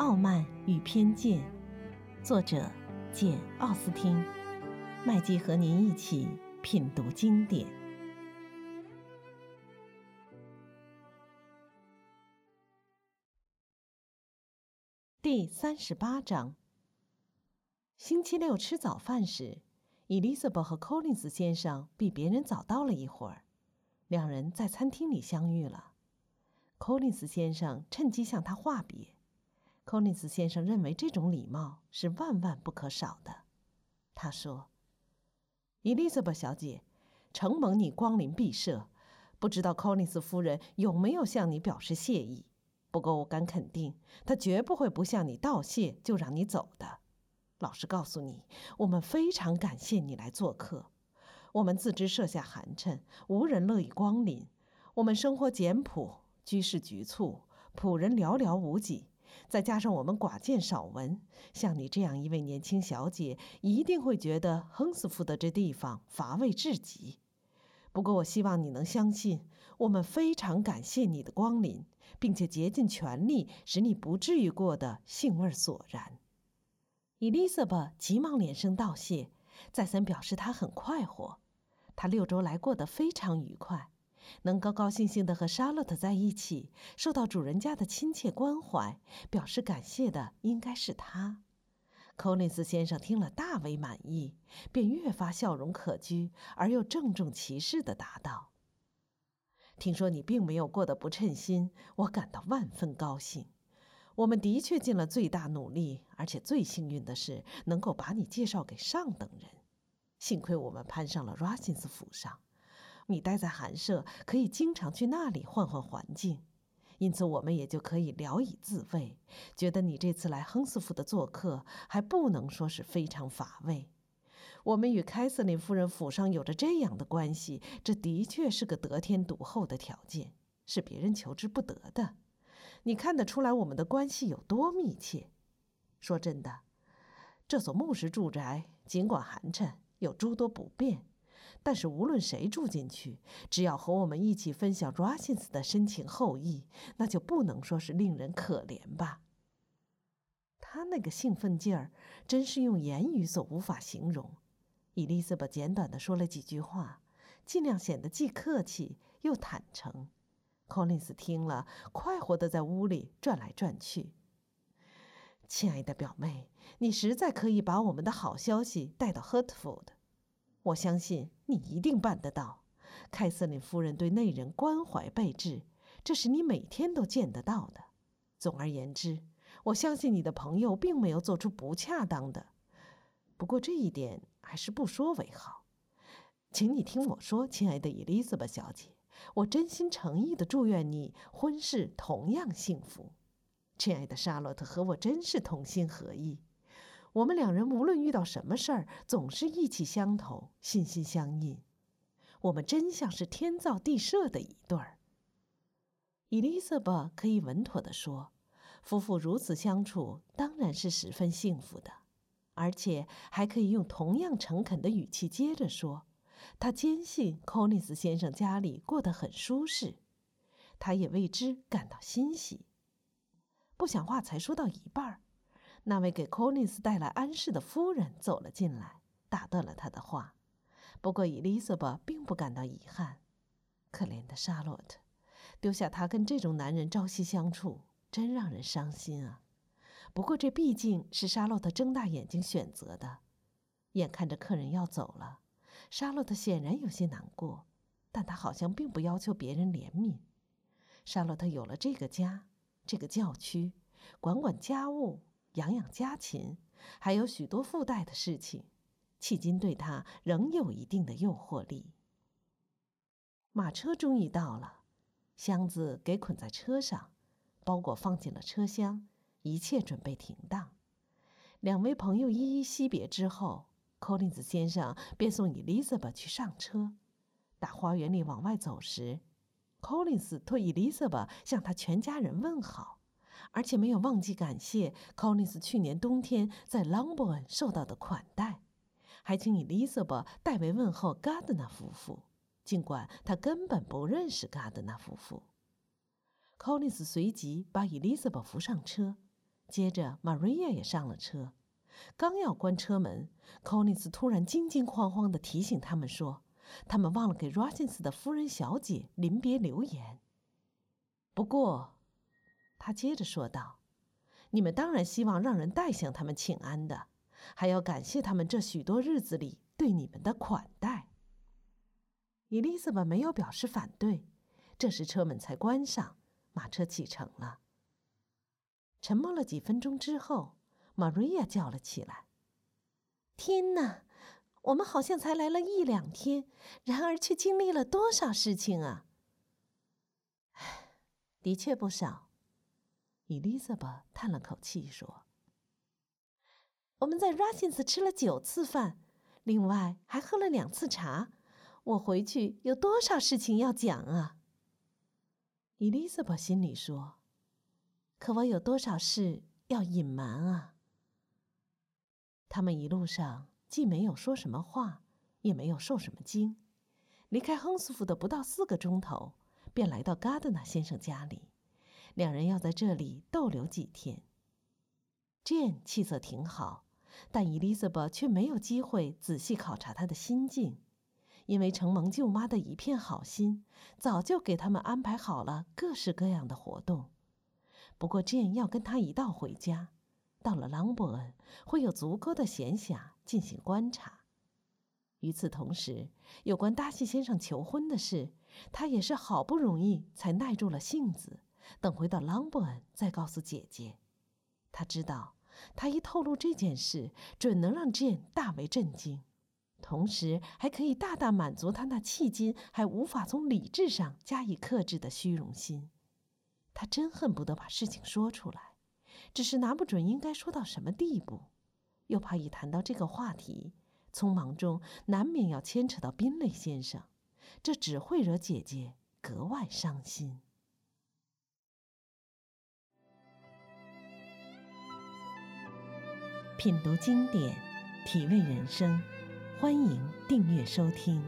傲慢与偏见》，作者简·奥斯汀。麦基和您一起品读经典。第三十八章。星期六吃早饭时，，Elizabeth 和 Collins 先生比别人早到了一会儿。两人在餐厅里相遇了。Collins 先生趁机向他话别。柯林斯先生认为这种礼貌是万万不可少的。他说：“伊丽莎白小姐，承蒙你光临毕舍，不知道柯林斯夫人有没有向你表示谢意？不过我敢肯定，她绝不会不向你道谢就让你走的。老实告诉你，我们非常感谢你来做客。我们自知设下寒碜，无人乐意光临。我们生活简朴。”居室局促，仆人寥寥无几，再加上我们寡见少闻，像你这样一位年轻小姐，一定会觉得亨斯福德这地方乏味至极。不过，我希望你能相信，我们非常感谢你的光临，并且竭尽全力使你不至于过得兴味索然。伊丽莎白急忙连声道谢，再三表示她很快活，她六周来过得非常愉快。能高高兴兴地和沙洛特在一起，受到主人家的亲切关怀，表示感谢的应该是他。寇林斯先生听了大为满意，便越发笑容可掬，而又郑重其事地答道：“听说你并没有过得不称心，我感到万分高兴。我们的确尽了最大努力，而且最幸运的是能够把你介绍给上等人。幸亏我们攀上了 Rasins 府上。”你待在寒舍，可以经常去那里换换环境，因此我们也就可以聊以自慰，觉得你这次来亨斯福的做客还不能说是非常乏味。我们与凯瑟琳夫人府上有着这样的关系，这的确是个得天独厚的条件，是别人求之不得的。你看得出来我们的关系有多密切。说真的，这所木石住宅尽管寒碜，有诸多不便。但是无论谁住进去，只要和我们一起分享 Rosins 的深情厚谊，那就不能说是令人可怜吧。他那个兴奋劲儿，真是用言语所无法形容。伊丽莎白简短的说了几句话，尽量显得既客气又坦诚。柯林斯听了，快活的在屋里转来转去。亲爱的表妹，你实在可以把我们的好消息带到 Hertford。我相信你一定办得到。凯瑟琳夫人对内人关怀备至，这是你每天都见得到的。总而言之，我相信你的朋友并没有做出不恰当的。不过这一点还是不说为好。请你听我说，亲爱的伊丽莎白小姐，我真心诚意的祝愿你婚事同样幸福。亲爱的沙洛特和我真是同心合意。我们两人无论遇到什么事儿，总是意气相投、心心相印。我们真像是天造地设的一对儿。伊丽莎白可以稳妥地说，夫妇如此相处当然是十分幸福的，而且还可以用同样诚恳的语气接着说，她坚信柯尼斯先生家里过得很舒适，她也为之感到欣喜。不想话才说到一半儿。那位给 Conis 带来安适的夫人走了进来，打断了他的话。不过伊丽莎白并不感到遗憾。可怜的莎洛特，丢下他跟这种男人朝夕相处，真让人伤心啊！不过这毕竟是莎洛特睁大眼睛选择的。眼看着客人要走了，莎洛特显然有些难过，但她好像并不要求别人怜悯。莎洛特有了这个家，这个教区，管管家务。养养家禽，还有许多附带的事情，迄今对他仍有一定的诱惑力。马车终于到了，箱子给捆在车上，包裹放进了车厢，一切准备停当。两位朋友依依惜别之后，柯林斯先生便送伊丽莎白去上车。打花园里往外走时，柯林斯托伊丽莎白向他全家人问好。而且没有忘记感谢 Conis 去年冬天在 Longbourn 受到的款待，还请 Elizabeth 代为问候 Gardner 夫妇，尽管他根本不认识 Gardner 夫妇。Conis 随即把 Elizabeth 扶上车，接着，Maria 也上了车。刚要关车门，Conis 突然惊惊慌慌地提醒他们说：“他们忘了给 r o s i n s 的夫人小姐临别留言。”不过，他接着说道：“你们当然希望让人代向他们请安的，还要感谢他们这许多日子里对你们的款待。”伊丽莎白没有表示反对。这时车门才关上，马车启程了。沉默了几分钟之后。玛瑞亚叫了起来：“天哪，我们好像才来了一两天，然而却经历了多少事情啊！”“的确不少。”伊丽莎白叹了口气说：“我们在 Russins 吃了九次饭，另外还喝了两次茶。我回去有多少事情要讲啊？”伊丽莎白心里说：“可我有多少事要隐瞒啊？”他们一路上既没有说什么话，也没有受什么惊。离开亨斯福的不到四个钟头，便来到嘎德纳先生家里。两人要在这里逗留几天。Jane 气色挺好，但伊丽莎白却没有机会仔细考察她的心境，因为承蒙舅妈的一片好心，早就给他们安排好了各式各样的活动。不过，Jane 要跟他一道回家。到了朗伯恩，会有足够的闲暇进行观察。与此同时，有关达西先生求婚的事，他也是好不容易才耐住了性子，等回到朗伯恩再告诉姐姐。他知道，他一透露这件事，准能让 Jane 大为震惊，同时还可以大大满足他那迄今还无法从理智上加以克制的虚荣心。他真恨不得把事情说出来。只是拿不准应该说到什么地步，又怕一谈到这个话题，匆忙中难免要牵扯到宾雷先生，这只会惹姐姐格外伤心。品读经典，体味人生，欢迎订阅收听。